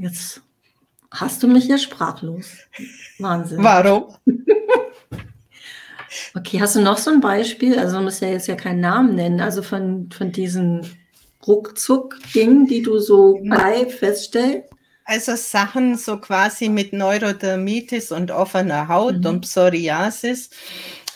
Jetzt hast du mich ja sprachlos. Wahnsinn. Warum? okay, hast du noch so ein Beispiel? Also man muss ja jetzt ja keinen Namen nennen, also von, von diesen Ruckzuck-Dingen, die du so bei feststellst? Also Sachen so quasi mit Neurodermitis und offener Haut mhm. und Psoriasis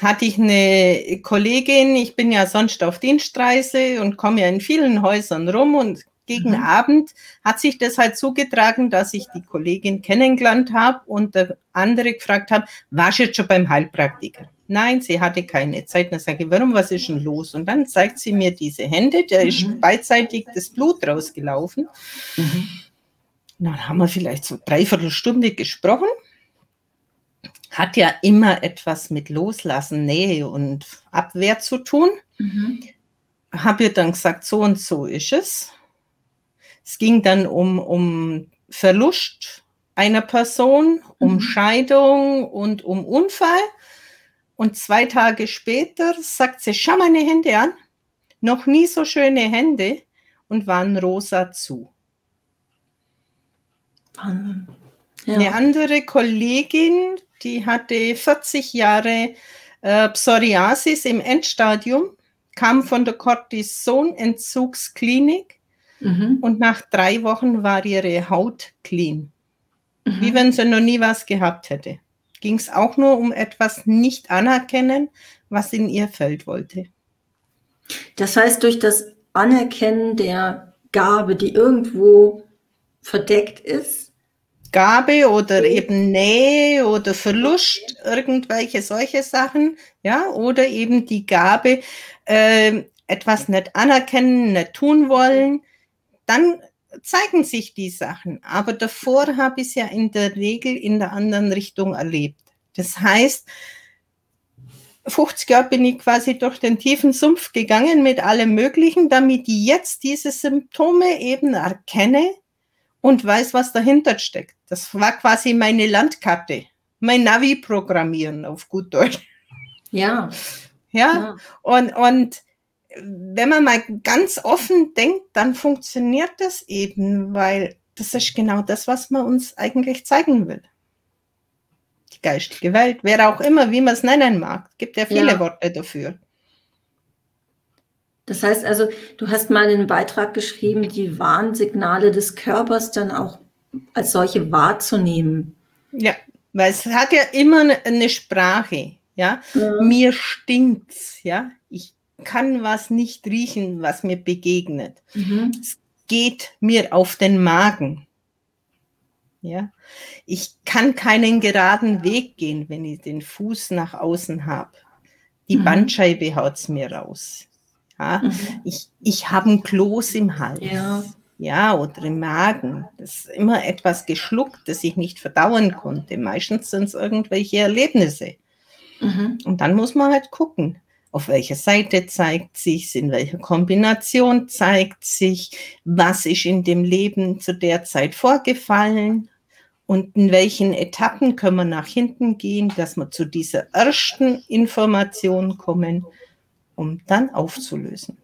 hatte ich eine Kollegin, ich bin ja sonst auf Dienstreise und komme ja in vielen Häusern rum und gegen mhm. Abend hat sich das halt zugetragen, dass ich die Kollegin kennengelernt habe und der andere gefragt habe, warst du jetzt schon beim Heilpraktiker? Nein, sie hatte keine Zeit. Dann sage ich, warum, was ist denn los? Und dann zeigt sie mir diese Hände, da ist mhm. beidseitig das Blut rausgelaufen. Mhm. Dann haben wir vielleicht so dreiviertel Stunde gesprochen. Hat ja immer etwas mit Loslassen, Nähe und Abwehr zu tun. Mhm. Habe ihr dann gesagt, so und so ist es. Es ging dann um, um Verlust einer Person, um mhm. Scheidung und um Unfall. Und zwei Tage später sagt sie, schau meine Hände an. Noch nie so schöne Hände und waren rosa zu. Wahnsinn. Ja. Eine andere Kollegin, die hatte 40 Jahre äh, Psoriasis im Endstadium, kam von der Cortisonentzugsklinik mhm. und nach drei Wochen war ihre Haut clean. Mhm. Wie wenn sie noch nie was gehabt hätte. Ging es auch nur um etwas nicht anerkennen, was in ihr Feld wollte. Das heißt, durch das Anerkennen der Gabe, die irgendwo verdeckt ist, Gabe oder eben Nähe oder Verlust, irgendwelche solche Sachen, ja, oder eben die Gabe, äh, etwas nicht anerkennen, nicht tun wollen, dann zeigen sich die Sachen. Aber davor habe ich es ja in der Regel in der anderen Richtung erlebt. Das heißt, 50 Jahre bin ich quasi durch den tiefen Sumpf gegangen mit allem Möglichen, damit ich jetzt diese Symptome eben erkenne und weiß, was dahinter steckt. Das war quasi meine Landkarte, mein Navi-Programmieren auf gut Deutsch. Ja. Ja, ja. Und, und wenn man mal ganz offen denkt, dann funktioniert das eben, weil das ist genau das, was man uns eigentlich zeigen will. Die geistige Welt, wer auch immer, wie man es nennen mag. Gibt ja viele ja. Worte dafür. Das heißt also, du hast mal einen Beitrag geschrieben, die Warnsignale des Körpers dann auch als solche wahrzunehmen. Ja, weil es hat ja immer eine Sprache. Ja, ja. mir stinkt's. Ja, ich kann was nicht riechen, was mir begegnet. Mhm. Es geht mir auf den Magen. Ja, ich kann keinen geraden Weg gehen, wenn ich den Fuß nach außen habe. Die mhm. Bandscheibe haut's mir raus. Ja, mhm. Ich, ich habe ein Kloß im Hals. Ja. ja, oder im Magen. Das ist immer etwas geschluckt, das ich nicht verdauen konnte. Meistens sind es irgendwelche Erlebnisse. Mhm. Und dann muss man halt gucken, auf welcher Seite zeigt sich, in welcher Kombination zeigt sich, was ist in dem Leben zu der Zeit vorgefallen? Und in welchen Etappen können wir nach hinten gehen, dass wir zu dieser ersten Information kommen, um dann aufzulösen.